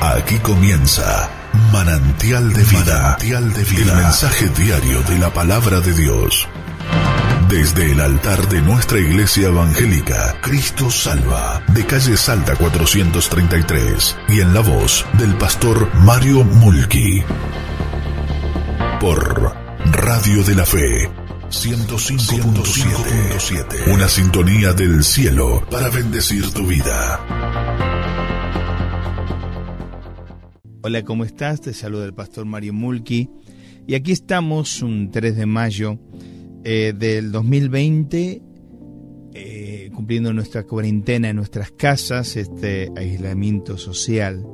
Aquí comienza Manantial de Vida. Manantial de Vida. El mensaje diario de la palabra de Dios. Desde el altar de nuestra iglesia evangélica, Cristo Salva, de calle Salta 433, y en la voz del pastor Mario Mulki. Por Radio de la Fe 105.7. Una sintonía del cielo para bendecir tu vida. Hola, ¿cómo estás? Te saluda el pastor Mario Mulki. Y aquí estamos un 3 de mayo eh, del 2020, eh, cumpliendo nuestra cuarentena en nuestras casas, este aislamiento social.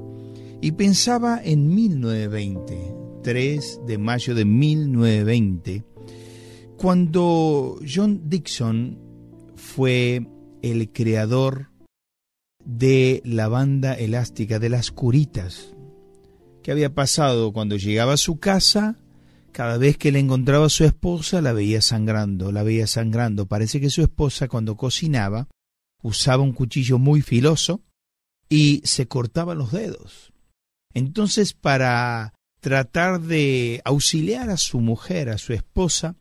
Y pensaba en 1920, 3 de mayo de 1920, cuando John Dixon fue el creador de la banda elástica de las curitas ¿Qué había pasado cuando llegaba a su casa? Cada vez que le encontraba a su esposa la veía sangrando, la veía sangrando. Parece que su esposa cuando cocinaba usaba un cuchillo muy filoso y se cortaba los dedos. Entonces, para tratar de auxiliar a su mujer, a su esposa,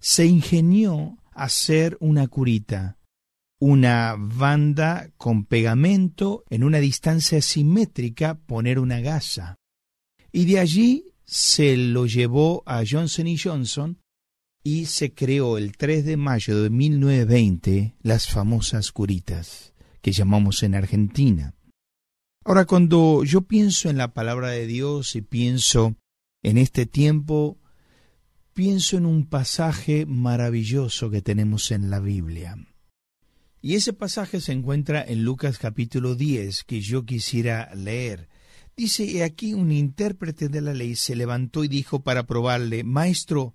se ingenió hacer una curita, una banda con pegamento en una distancia simétrica, poner una gasa. Y de allí se lo llevó a Johnson Johnson y se creó el 3 de mayo de 1920 las famosas curitas que llamamos en Argentina. Ahora, cuando yo pienso en la palabra de Dios y pienso en este tiempo, pienso en un pasaje maravilloso que tenemos en la Biblia. Y ese pasaje se encuentra en Lucas capítulo 10, que yo quisiera leer. Dice, y aquí un intérprete de la ley se levantó y dijo para probarle, Maestro,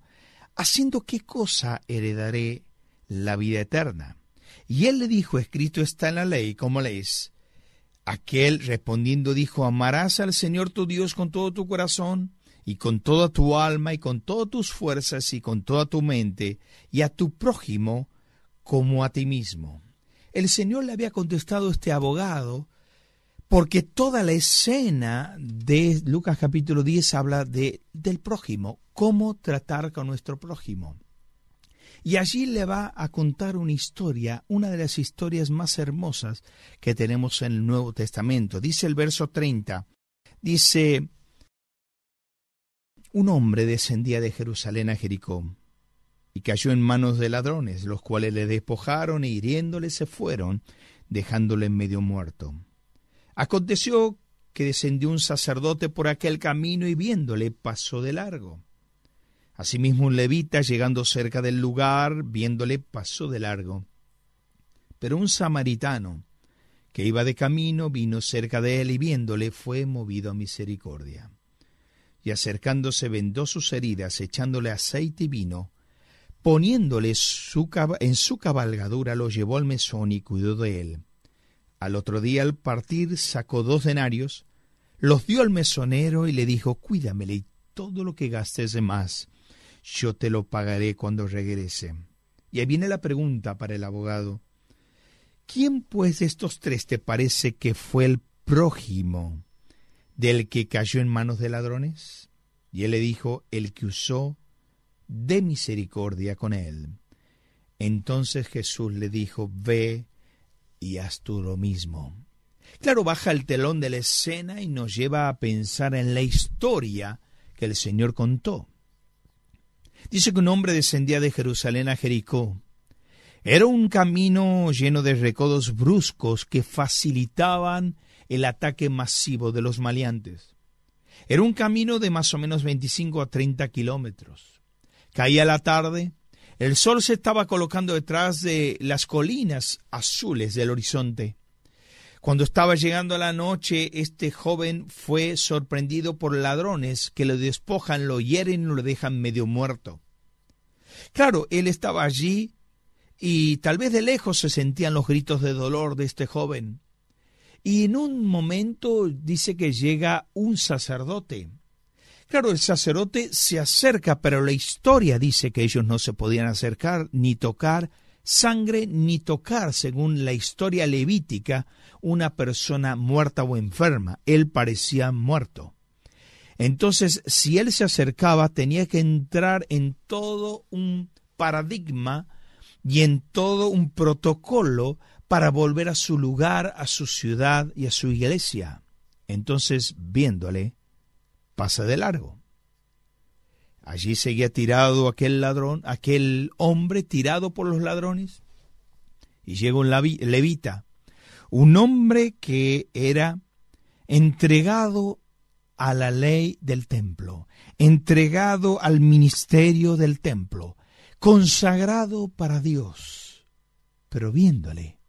¿haciendo qué cosa heredaré la vida eterna? Y él le dijo, escrito está en la ley, ¿cómo lees? Aquel respondiendo dijo, amarás al Señor tu Dios con todo tu corazón, y con toda tu alma, y con todas tus fuerzas, y con toda tu mente, y a tu prójimo como a ti mismo. El Señor le había contestado este abogado, porque toda la escena de Lucas capítulo 10 habla de, del prójimo, cómo tratar con nuestro prójimo. Y allí le va a contar una historia, una de las historias más hermosas que tenemos en el Nuevo Testamento. Dice el verso 30, dice, un hombre descendía de Jerusalén a Jericó y cayó en manos de ladrones, los cuales le despojaron e hiriéndole se fueron, dejándole medio muerto. Aconteció que descendió un sacerdote por aquel camino y viéndole pasó de largo. Asimismo un levita, llegando cerca del lugar, viéndole pasó de largo. Pero un samaritano, que iba de camino, vino cerca de él y viéndole fue movido a misericordia. Y acercándose vendó sus heridas, echándole aceite y vino, poniéndole en su cabalgadura, lo llevó al mesón y cuidó de él. Al otro día al partir sacó dos denarios, los dio al mesonero y le dijo, cuídamele y todo lo que gastes de más, yo te lo pagaré cuando regrese. Y ahí viene la pregunta para el abogado. ¿Quién pues de estos tres te parece que fue el prójimo del que cayó en manos de ladrones? Y él le dijo, el que usó de misericordia con él. Entonces Jesús le dijo, ve y haz tú lo mismo. Claro, baja el telón de la escena y nos lleva a pensar en la historia que el Señor contó. Dice que un hombre descendía de Jerusalén a Jericó. Era un camino lleno de recodos bruscos que facilitaban el ataque masivo de los maleantes. Era un camino de más o menos 25 a 30 kilómetros. Caía la tarde, el sol se estaba colocando detrás de las colinas azules del horizonte. Cuando estaba llegando la noche, este joven fue sorprendido por ladrones que lo despojan, lo hieren y lo dejan medio muerto. Claro, él estaba allí y tal vez de lejos se sentían los gritos de dolor de este joven. Y en un momento dice que llega un sacerdote Claro, el sacerdote se acerca, pero la historia dice que ellos no se podían acercar ni tocar sangre ni tocar, según la historia levítica, una persona muerta o enferma. Él parecía muerto. Entonces, si él se acercaba, tenía que entrar en todo un paradigma y en todo un protocolo para volver a su lugar, a su ciudad y a su iglesia. Entonces, viéndole, pasa de largo. Allí seguía tirado aquel ladrón, aquel hombre tirado por los ladrones. Y llega un levita, un hombre que era entregado a la ley del templo, entregado al ministerio del templo, consagrado para Dios. Pero viéndole,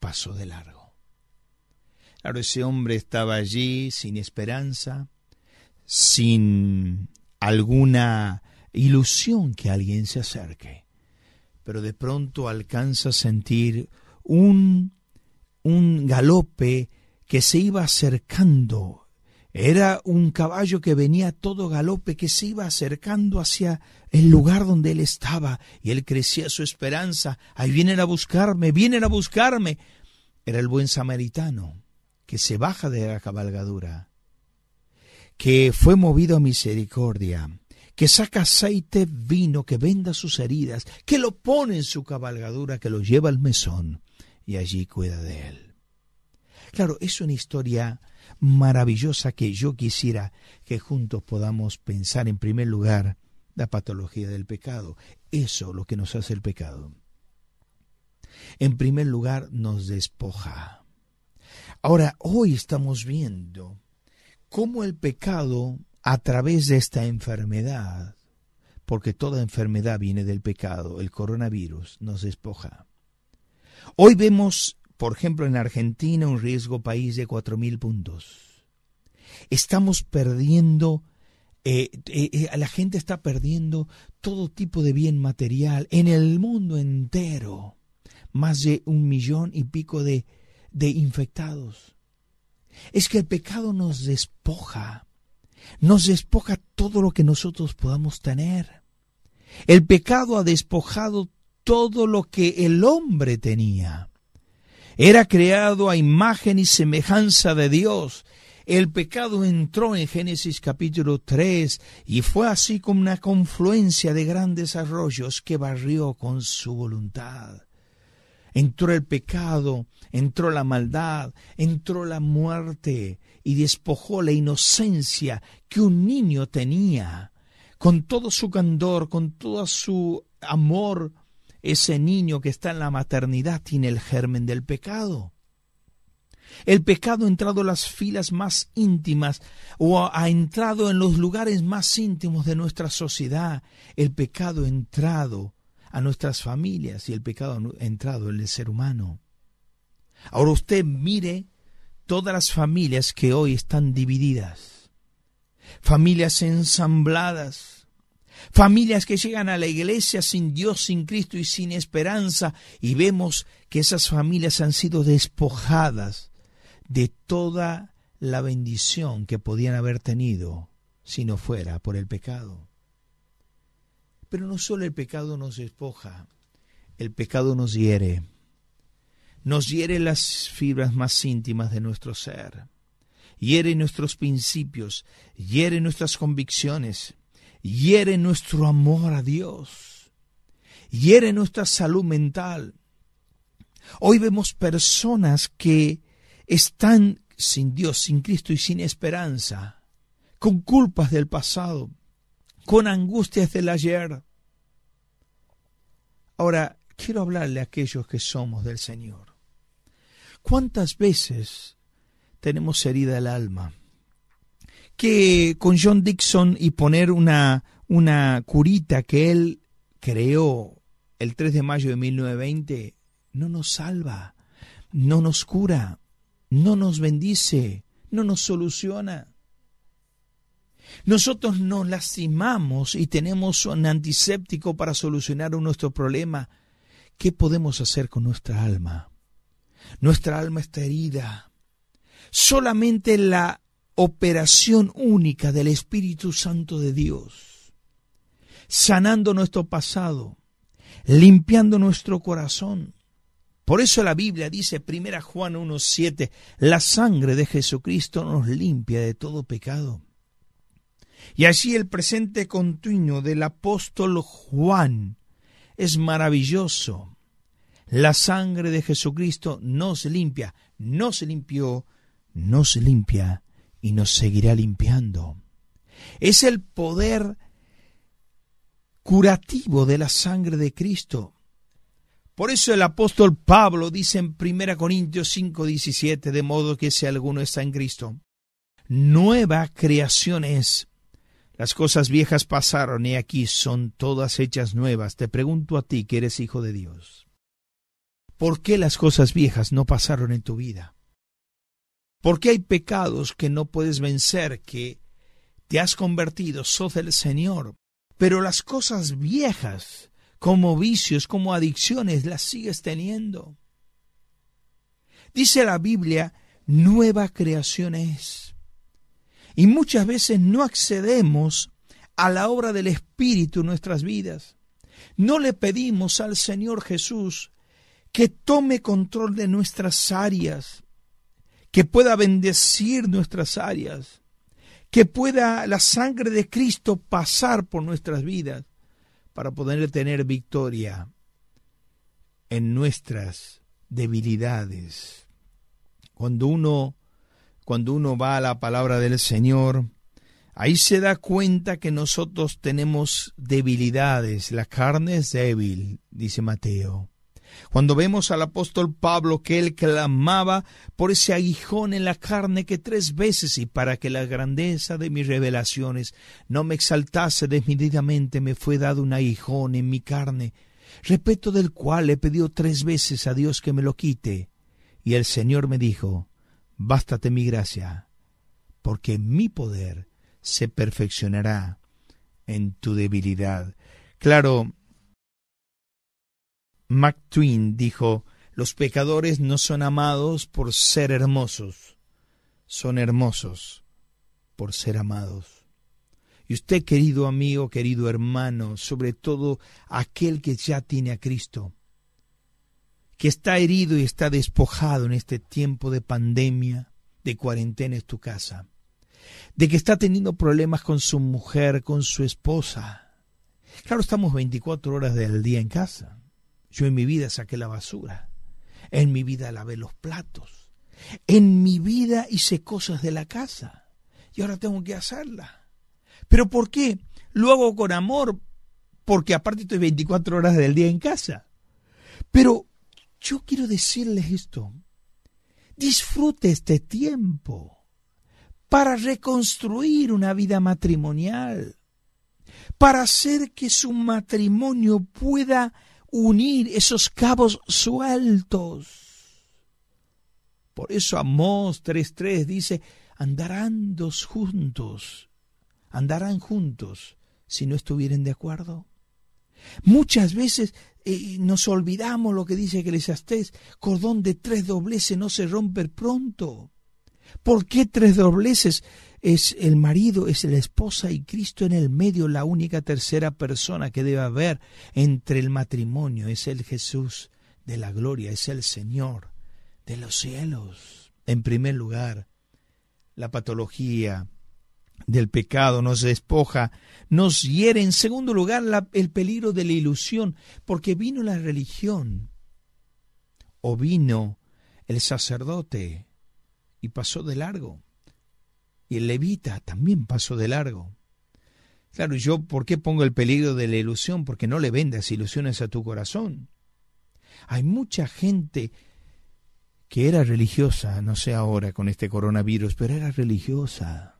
pasó de largo. Claro, ese hombre estaba allí sin esperanza, sin alguna ilusión que alguien se acerque, pero de pronto alcanza a sentir un, un galope que se iba acercando. Era un caballo que venía todo galope, que se iba acercando hacia el lugar donde él estaba, y él crecía su esperanza. Ahí vienen a buscarme, vienen a buscarme. Era el buen samaritano que se baja de la cabalgadura que fue movido a misericordia, que saca aceite, vino, que venda sus heridas, que lo pone en su cabalgadura, que lo lleva al mesón y allí cuida de él. Claro, es una historia maravillosa que yo quisiera que juntos podamos pensar en primer lugar la patología del pecado. Eso lo que nos hace el pecado. En primer lugar, nos despoja. Ahora, hoy estamos viendo cómo el pecado a través de esta enfermedad, porque toda enfermedad viene del pecado, el coronavirus nos despoja. Hoy vemos, por ejemplo, en Argentina un riesgo país de cuatro mil puntos. Estamos perdiendo, eh, eh, eh, la gente está perdiendo todo tipo de bien material en el mundo entero. Más de un millón y pico de, de infectados es que el pecado nos despoja, nos despoja todo lo que nosotros podamos tener. El pecado ha despojado todo lo que el hombre tenía. Era creado a imagen y semejanza de Dios. El pecado entró en Génesis capítulo 3 y fue así como una confluencia de grandes arroyos que barrió con su voluntad entró el pecado, entró la maldad, entró la muerte y despojó la inocencia que un niño tenía. Con todo su candor, con todo su amor, ese niño que está en la maternidad tiene el germen del pecado. El pecado ha entrado en las filas más íntimas o ha entrado en los lugares más íntimos de nuestra sociedad. El pecado ha entrado a nuestras familias y el pecado ha entrado en el ser humano. Ahora usted mire todas las familias que hoy están divididas, familias ensambladas, familias que llegan a la iglesia sin Dios, sin Cristo y sin esperanza, y vemos que esas familias han sido despojadas de toda la bendición que podían haber tenido si no fuera por el pecado. Pero no solo el pecado nos despoja, el pecado nos hiere. Nos hiere las fibras más íntimas de nuestro ser. Hiere nuestros principios, hiere nuestras convicciones, hiere nuestro amor a Dios, hiere nuestra salud mental. Hoy vemos personas que están sin Dios, sin Cristo y sin esperanza, con culpas del pasado, con angustias del ayer. Ahora, quiero hablarle a aquellos que somos del Señor. ¿Cuántas veces tenemos herida el alma? Que con John Dixon y poner una, una curita que él creó el 3 de mayo de 1920 no nos salva, no nos cura, no nos bendice, no nos soluciona. Nosotros nos lastimamos y tenemos un antiséptico para solucionar nuestro problema. ¿Qué podemos hacer con nuestra alma? Nuestra alma está herida. Solamente la operación única del Espíritu Santo de Dios, sanando nuestro pasado, limpiando nuestro corazón. Por eso la Biblia dice, 1 Juan 1.7, la sangre de Jesucristo nos limpia de todo pecado. Y así el presente continuo del apóstol Juan es maravilloso. La sangre de Jesucristo nos limpia, nos limpió, nos limpia y nos seguirá limpiando. Es el poder curativo de la sangre de Cristo. Por eso el apóstol Pablo dice en 1 Corintios 5:17, de modo que si alguno está en Cristo, nueva creación es. Las cosas viejas pasaron y aquí son todas hechas nuevas. Te pregunto a ti que eres hijo de Dios. ¿Por qué las cosas viejas no pasaron en tu vida? ¿Por qué hay pecados que no puedes vencer, que te has convertido, sos del Señor, pero las cosas viejas, como vicios, como adicciones, las sigues teniendo. Dice la Biblia, nueva creación es. Y muchas veces no accedemos a la obra del Espíritu en nuestras vidas. No le pedimos al Señor Jesús que tome control de nuestras áreas, que pueda bendecir nuestras áreas, que pueda la sangre de Cristo pasar por nuestras vidas para poder tener victoria en nuestras debilidades. Cuando uno cuando uno va a la palabra del Señor, ahí se da cuenta que nosotros tenemos debilidades, la carne es débil, dice Mateo. Cuando vemos al apóstol Pablo que él clamaba por ese aguijón en la carne que tres veces y para que la grandeza de mis revelaciones no me exaltase desmedidamente me fue dado un aguijón en mi carne, respeto del cual he pedido tres veces a Dios que me lo quite. Y el Señor me dijo, Bástate mi gracia, porque mi poder se perfeccionará en tu debilidad. Claro, Twain dijo, los pecadores no son amados por ser hermosos, son hermosos por ser amados. Y usted, querido amigo, querido hermano, sobre todo aquel que ya tiene a Cristo, que está herido y está despojado en este tiempo de pandemia, de cuarentena en tu casa, de que está teniendo problemas con su mujer, con su esposa. Claro, estamos 24 horas del día en casa. Yo en mi vida saqué la basura. En mi vida lavé los platos. En mi vida hice cosas de la casa. Y ahora tengo que hacerla. ¿Pero por qué? Lo hago con amor. Porque aparte estoy 24 horas del día en casa. Pero yo quiero decirles esto. Disfrute este tiempo para reconstruir una vida matrimonial, para hacer que su matrimonio pueda unir esos cabos sueltos. Por eso Amós 3.3 dice, andarán dos juntos, andarán juntos si no estuvieren de acuerdo. Muchas veces eh, nos olvidamos lo que dice Eclesiastés, cordón de tres dobleces no se rompe pronto. ¿Por qué tres dobleces? es el marido, es la esposa y Cristo en el medio, la única tercera persona que debe haber entre el matrimonio, es el Jesús de la gloria, es el Señor de los cielos. En primer lugar, la patología del pecado nos despoja, nos hiere. En segundo lugar, el peligro de la ilusión, porque vino la religión o vino el sacerdote y pasó de largo y el levita también pasó de largo. Claro, yo, ¿por qué pongo el peligro de la ilusión? Porque no le vendas ilusiones a tu corazón. Hay mucha gente que era religiosa, no sé ahora con este coronavirus, pero era religiosa.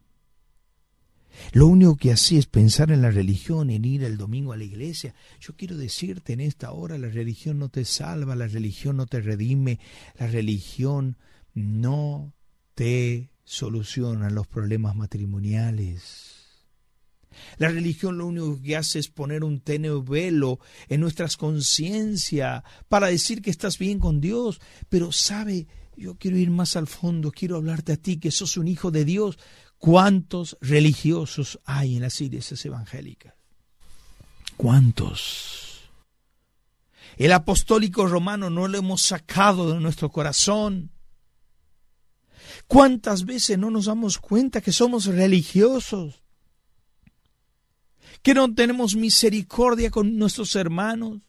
Lo único que hacía es pensar en la religión, en ir el domingo a la iglesia. Yo quiero decirte en esta hora, la religión no te salva, la religión no te redime, la religión no te solucionan los problemas matrimoniales. La religión lo único que hace es poner un tenue velo en nuestras conciencias para decir que estás bien con Dios, pero sabe, yo quiero ir más al fondo, quiero hablarte a ti que sos un hijo de Dios. ¿Cuántos religiosos hay en las iglesias evangélicas? ¿Cuántos? El apostólico romano no lo hemos sacado de nuestro corazón. ¿Cuántas veces no nos damos cuenta que somos religiosos? Que no tenemos misericordia con nuestros hermanos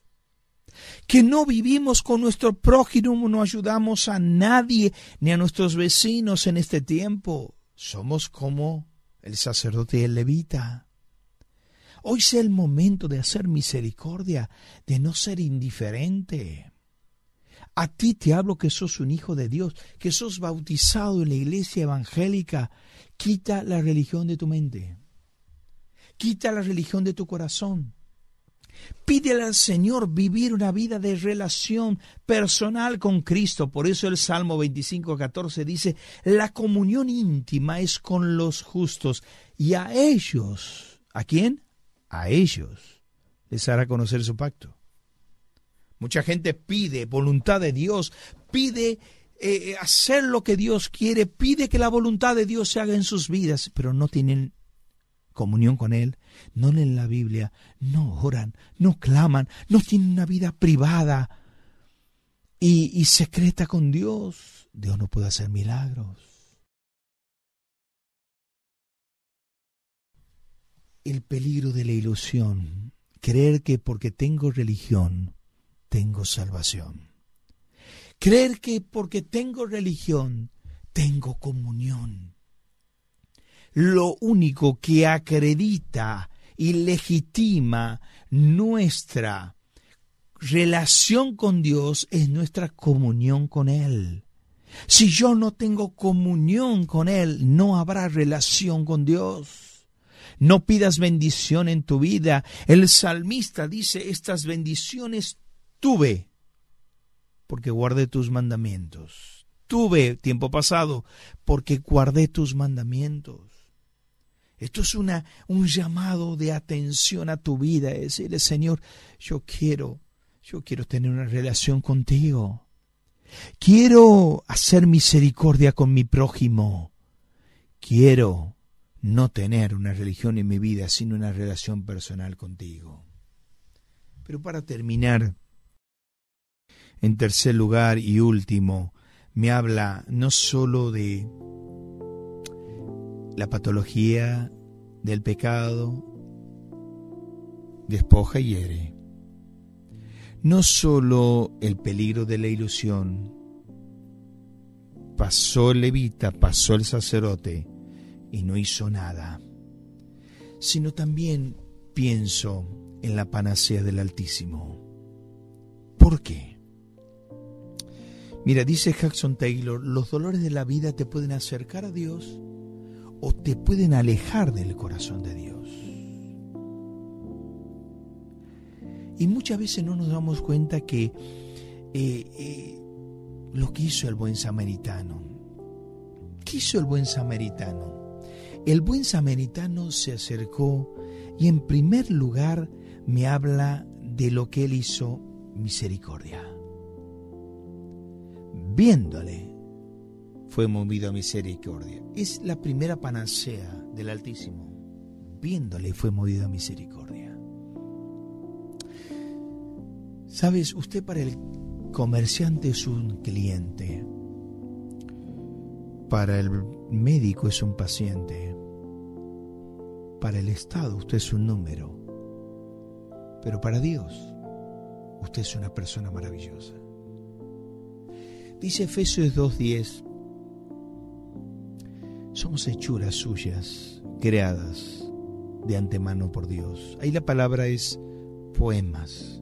que no vivimos con nuestro prójimo, no ayudamos a nadie ni a nuestros vecinos en este tiempo. Somos como el sacerdote y el levita. Hoy sea el momento de hacer misericordia, de no ser indiferente. A ti te hablo que sos un hijo de Dios, que sos bautizado en la iglesia evangélica. Quita la religión de tu mente. Quita la religión de tu corazón. Pídele al Señor vivir una vida de relación personal con Cristo. Por eso el Salmo 25, 14 dice, la comunión íntima es con los justos y a ellos, ¿a quién? A ellos les hará conocer su pacto. Mucha gente pide voluntad de Dios, pide eh, hacer lo que Dios quiere, pide que la voluntad de Dios se haga en sus vidas, pero no tienen comunión con Él, no leen la Biblia, no oran, no claman, no tienen una vida privada y, y secreta con Dios, Dios no puede hacer milagros. El peligro de la ilusión, creer que porque tengo religión, tengo salvación. Creer que porque tengo religión, tengo comunión lo único que acredita y legitima nuestra relación con Dios es nuestra comunión con Él. Si yo no tengo comunión con Él, no habrá relación con Dios. No pidas bendición en tu vida. El salmista dice, estas bendiciones tuve porque guardé tus mandamientos. Tuve tiempo pasado porque guardé tus mandamientos. Esto es una, un llamado de atención a tu vida, es decirle, Señor, yo quiero, yo quiero tener una relación contigo. Quiero hacer misericordia con mi prójimo. Quiero no tener una religión en mi vida, sino una relación personal contigo. Pero para terminar, en tercer lugar y último, me habla no sólo de la patología del pecado despoja y hiere. No solo el peligro de la ilusión, pasó el levita, pasó el sacerdote y no hizo nada, sino también pienso en la panacea del Altísimo. ¿Por qué? Mira, dice Jackson Taylor, los dolores de la vida te pueden acercar a Dios o te pueden alejar del corazón de Dios. Y muchas veces no nos damos cuenta que eh, eh, lo que hizo el buen samaritano, ¿qué hizo el buen samaritano? El buen samaritano se acercó y en primer lugar me habla de lo que él hizo misericordia. Viéndole, fue movido a misericordia. Es la primera panacea del Altísimo. Viéndole fue movido a misericordia. Sabes, usted para el comerciante es un cliente. Para el médico es un paciente. Para el Estado usted es un número. Pero para Dios usted es una persona maravillosa. Dice Efesios 2.10, somos hechuras suyas, creadas de antemano por Dios. Ahí la palabra es poemas.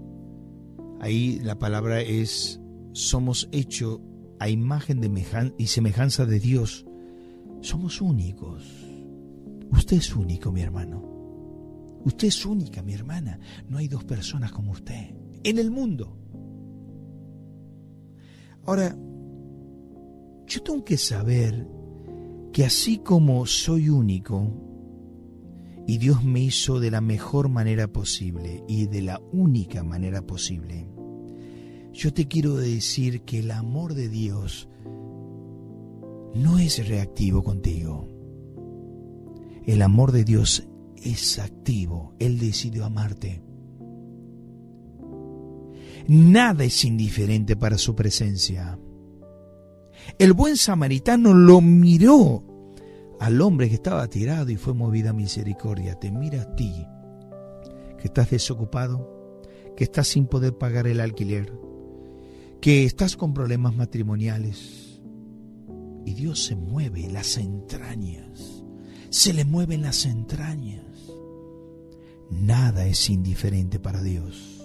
Ahí la palabra es somos hechos a imagen y semejanza de Dios. Somos únicos. Usted es único, mi hermano. Usted es única, mi hermana. No hay dos personas como usted en el mundo. Ahora, yo tengo que saber que así como soy único, y Dios me hizo de la mejor manera posible y de la única manera posible, yo te quiero decir que el amor de Dios no es reactivo contigo. El amor de Dios es activo. Él decidió amarte. Nada es indiferente para su presencia. El buen samaritano lo miró al hombre que estaba tirado y fue movida a misericordia. Te mira a ti, que estás desocupado, que estás sin poder pagar el alquiler, que estás con problemas matrimoniales. Y Dios se mueve las entrañas, se le mueve en las entrañas. Nada es indiferente para Dios.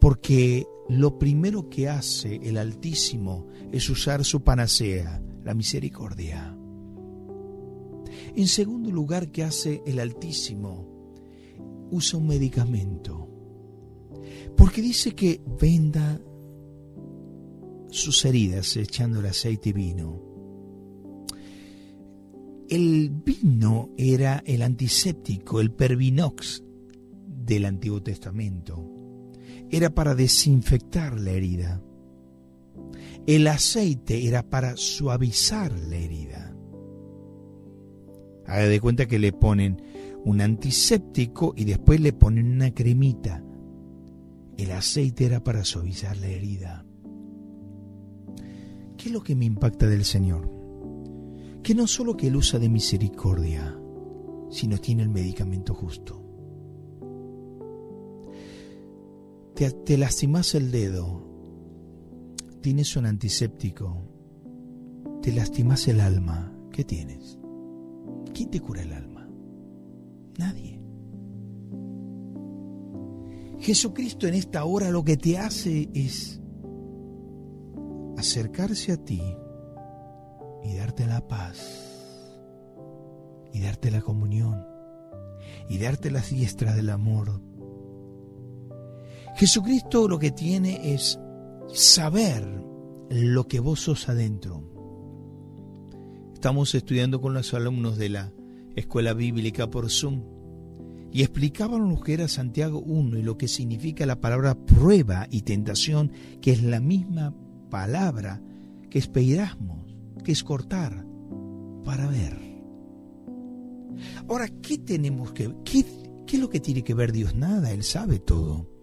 Porque lo primero que hace el Altísimo es usar su panacea, la misericordia. En segundo lugar, ¿qué hace el Altísimo? Usa un medicamento. Porque dice que venda sus heridas echando el aceite y vino. El vino era el antiséptico, el pervinox del Antiguo Testamento. Era para desinfectar la herida. El aceite era para suavizar la herida. Haga de cuenta que le ponen un antiséptico y después le ponen una cremita. El aceite era para suavizar la herida. ¿Qué es lo que me impacta del Señor? Que no solo que Él usa de misericordia, sino tiene el medicamento justo. Te, lastimas el dedo, tienes un antiséptico, te lastimas el alma, ¿qué tienes? ¿Quién te cura el alma? Nadie. Jesucristo en esta hora lo que te hace es acercarse a ti y darte la paz y darte la comunión y darte la diestra del amor. Jesucristo lo que tiene es saber lo que vos sos adentro. Estamos estudiando con los alumnos de la escuela bíblica por Zoom y explicaban lo que era Santiago 1 y lo que significa la palabra prueba y tentación, que es la misma palabra que es peirasmos, que es cortar, para ver. Ahora, ¿qué tenemos que qué, qué es lo que tiene que ver Dios? Nada, Él sabe todo.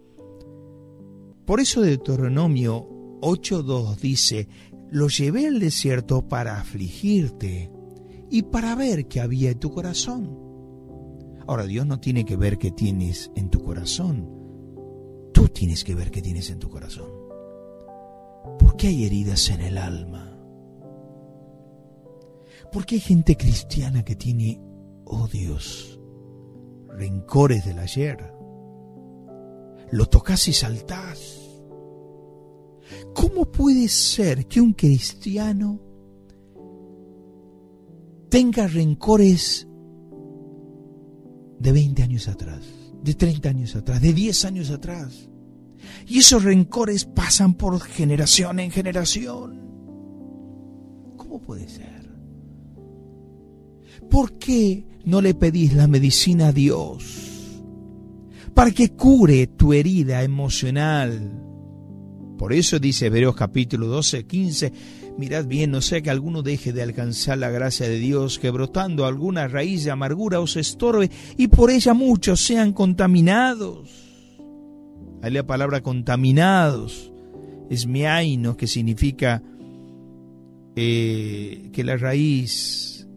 Por eso Deuteronomio 8.2 dice, lo llevé al desierto para afligirte y para ver qué había en tu corazón. Ahora, Dios no tiene que ver qué tienes en tu corazón. Tú tienes que ver qué tienes en tu corazón. ¿Por qué hay heridas en el alma? ¿Por qué hay gente cristiana que tiene odios, rencores del ayer? Lo tocas y saltás. ¿Cómo puede ser que un cristiano tenga rencores de 20 años atrás, de 30 años atrás, de 10 años atrás? Y esos rencores pasan por generación en generación. ¿Cómo puede ser? ¿Por qué no le pedís la medicina a Dios para que cure tu herida emocional? Por eso dice Hebreos capítulo 12, 15, mirad bien, no sea que alguno deje de alcanzar la gracia de Dios, que brotando alguna raíz de amargura os estorbe y por ella muchos sean contaminados. Ahí la palabra contaminados es miaino, que significa eh, que la raíz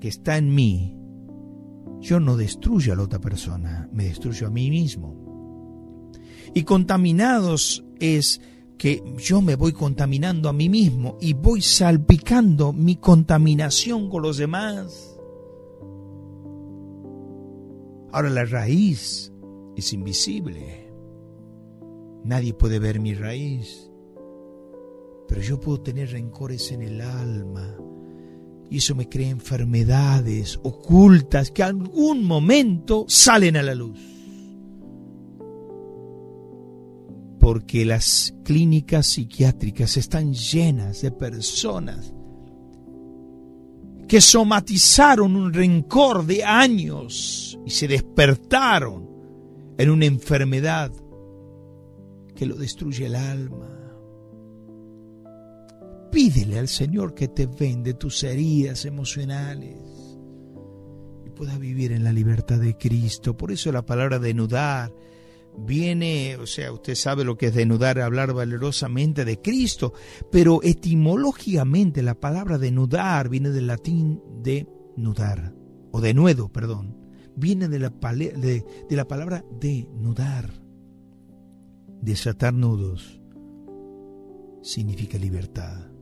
que está en mí, yo no destruyo a la otra persona, me destruyo a mí mismo. Y contaminados es que yo me voy contaminando a mí mismo y voy salpicando mi contaminación con los demás. Ahora la raíz es invisible. Nadie puede ver mi raíz. Pero yo puedo tener rencores en el alma. Y eso me crea enfermedades ocultas que algún momento salen a la luz. porque las clínicas psiquiátricas están llenas de personas que somatizaron un rencor de años y se despertaron en una enfermedad que lo destruye el alma. Pídele al Señor que te vende tus heridas emocionales y puedas vivir en la libertad de Cristo. Por eso la palabra denudar viene, o sea, usted sabe lo que es denudar, hablar valerosamente de Cristo, pero etimológicamente la palabra denudar viene del latín de nudar, o de nuevo, perdón, viene de la, de, de la palabra denudar, desatar nudos, significa libertad.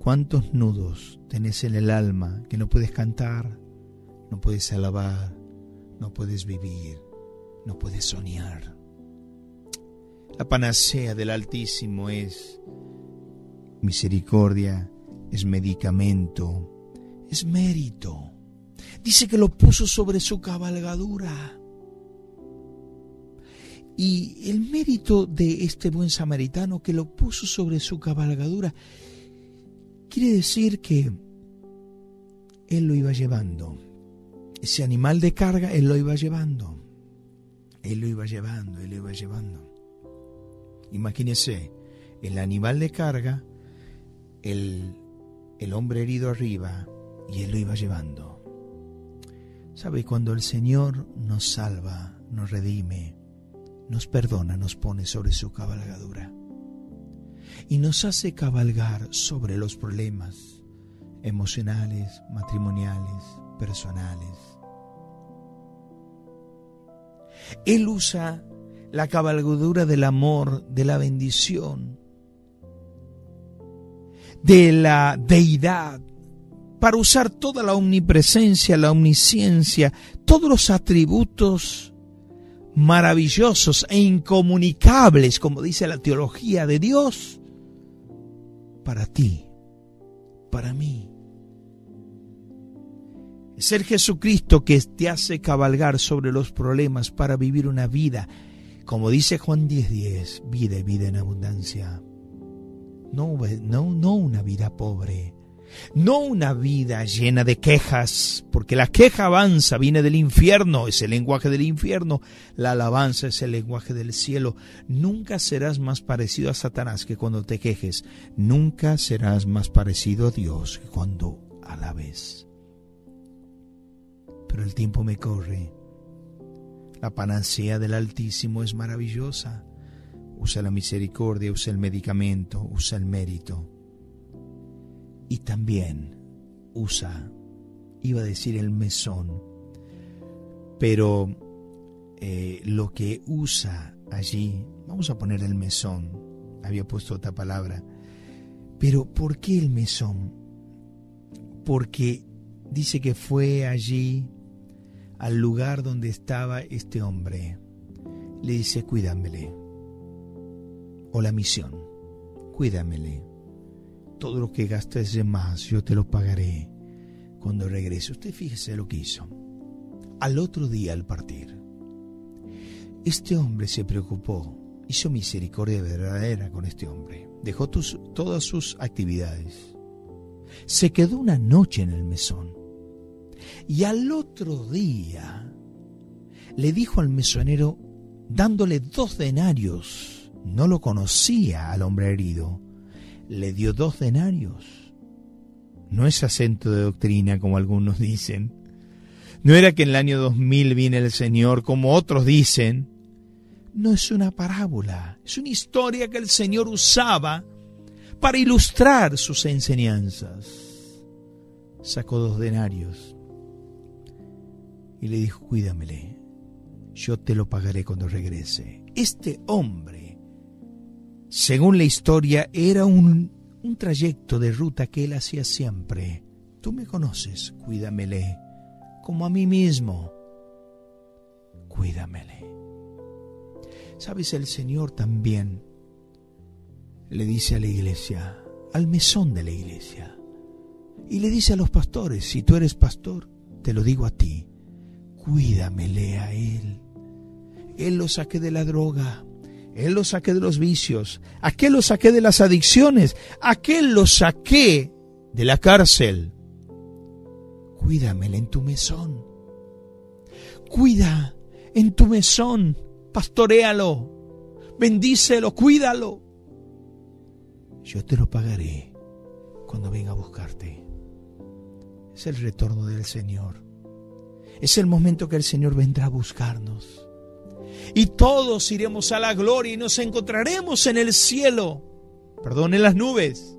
¿Cuántos nudos tenés en el alma que no puedes cantar, no puedes alabar, no puedes vivir? no puedes soñar. La panacea del Altísimo es misericordia, es medicamento, es mérito. Dice que lo puso sobre su cabalgadura. Y el mérito de este buen samaritano que lo puso sobre su cabalgadura quiere decir que él lo iba llevando. Ese animal de carga, él lo iba llevando. Él lo iba llevando, él lo iba llevando. Imagínese, el animal de carga, el, el hombre herido arriba, y él lo iba llevando. ¿Sabe? Cuando el Señor nos salva, nos redime, nos perdona, nos pone sobre su cabalgadura y nos hace cabalgar sobre los problemas emocionales, matrimoniales, personales, Él usa la cabalgadura del amor, de la bendición, de la deidad, para usar toda la omnipresencia, la omnisciencia, todos los atributos maravillosos e incomunicables, como dice la teología de Dios, para ti, para mí ser Jesucristo que te hace cabalgar sobre los problemas para vivir una vida, como dice Juan 10:10, vida y vida en abundancia. No, no, no una vida pobre, no una vida llena de quejas, porque la queja avanza, viene del infierno, es el lenguaje del infierno, la alabanza es el lenguaje del cielo. Nunca serás más parecido a Satanás que cuando te quejes, nunca serás más parecido a Dios que cuando alabes pero el tiempo me corre. La panacea del Altísimo es maravillosa. Usa la misericordia, usa el medicamento, usa el mérito. Y también usa, iba a decir el mesón, pero eh, lo que usa allí, vamos a poner el mesón, había puesto otra palabra, pero ¿por qué el mesón? Porque dice que fue allí al lugar donde estaba este hombre. Le dice, cuídamele. O la misión, cuídamele. Todo lo que gastes de yo te lo pagaré cuando regrese. Usted fíjese lo que hizo. Al otro día, al partir, este hombre se preocupó, hizo misericordia verdadera con este hombre. Dejó todas sus actividades. Se quedó una noche en el mesón y al otro día le dijo al mesonero, dándole dos denarios, no lo conocía al hombre herido, le dio dos denarios. No es acento de doctrina como algunos dicen. No era que en el año 2000 viene el Señor como otros dicen. No es una parábola, es una historia que el Señor usaba para ilustrar sus enseñanzas. Sacó dos denarios y le dijo, cuídamele, yo te lo pagaré cuando regrese. Este hombre, según la historia, era un, un trayecto de ruta que él hacía siempre. Tú me conoces, cuídamele, como a mí mismo, cuídamele. Sabes, el Señor también le dice a la iglesia, al mesón de la iglesia, y le dice a los pastores, si tú eres pastor, te lo digo a ti, cuídamele a Él. Él lo saqué de la droga, Él lo saqué de los vicios, aquel lo saqué de las adicciones, aquel lo saqué de la cárcel. Cuídamele en tu mesón. Cuida en tu mesón, pastorealo, bendícelo, cuídalo. Yo te lo pagaré cuando venga a buscarte. Es el retorno del Señor. Es el momento que el Señor vendrá a buscarnos. Y todos iremos a la gloria y nos encontraremos en el cielo, perdón, en las nubes.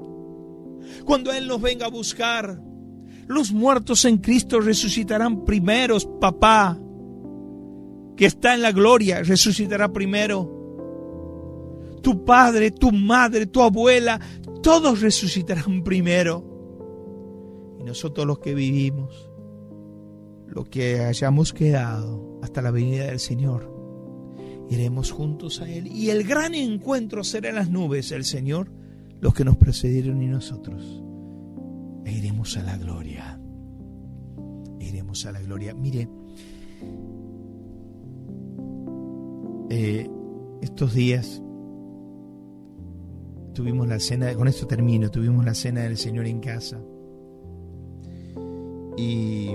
Cuando Él nos venga a buscar, los muertos en Cristo resucitarán primeros, papá, que está en la gloria, resucitará primero. Tu padre, tu madre, tu abuela, todos resucitarán primero. Y nosotros los que vivimos, lo que hayamos quedado hasta la venida del Señor, iremos juntos a Él. Y el gran encuentro será en las nubes, el Señor, los que nos precedieron y nosotros. E iremos a la gloria. iremos a la gloria. Mire, eh, estos días tuvimos la cena, con esto termino, tuvimos la cena del Señor en casa. Y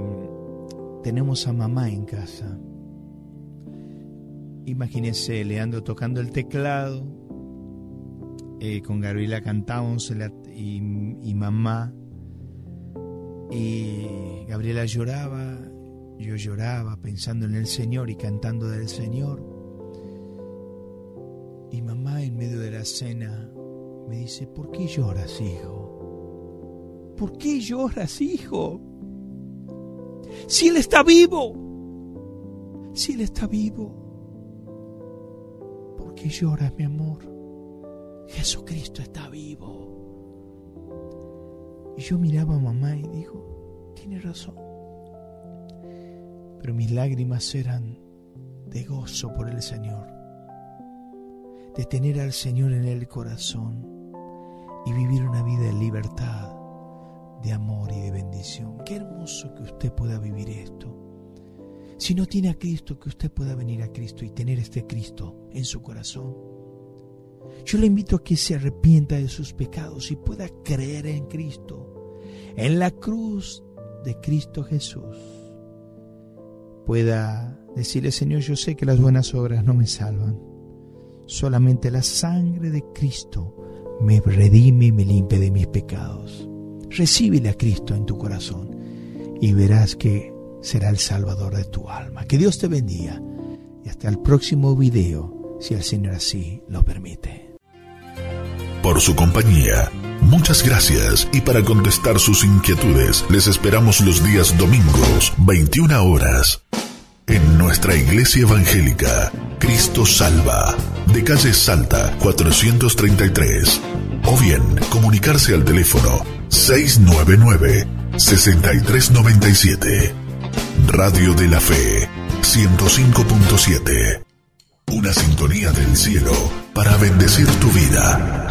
tenemos a mamá en casa. Imagínense, Leandro tocando el teclado, eh, con Gabriela cantábamos y, y mamá. Y Gabriela lloraba, yo lloraba pensando en el Señor y cantando del Señor. Y mamá en medio de la cena me dice, ¿por qué lloras, hijo? ¿Por qué lloras, hijo? Si Él está vivo, si Él está vivo, ¿por qué lloras, mi amor? Jesucristo está vivo. Y yo miraba a mamá y digo, tiene razón. Pero mis lágrimas eran de gozo por el Señor, de tener al Señor en el corazón y vivir una vida de libertad de amor y de bendición. Qué hermoso que usted pueda vivir esto. Si no tiene a Cristo, que usted pueda venir a Cristo y tener este Cristo en su corazón. Yo le invito a que se arrepienta de sus pecados y pueda creer en Cristo, en la cruz de Cristo Jesús. Pueda decirle, Señor, yo sé que las buenas obras no me salvan. Solamente la sangre de Cristo me redime y me limpia de mis pecados. Recíbele a Cristo en tu corazón y verás que será el Salvador de tu alma. Que Dios te bendiga y hasta el próximo video, si el Señor así lo permite. Por su compañía, muchas gracias y para contestar sus inquietudes les esperamos los días domingos, 21 horas, en nuestra iglesia evangélica, Cristo Salva, de calle Salta 433, o bien comunicarse al teléfono 699-6397. Radio de la Fe 105.7. Una sintonía del cielo para bendecir tu vida.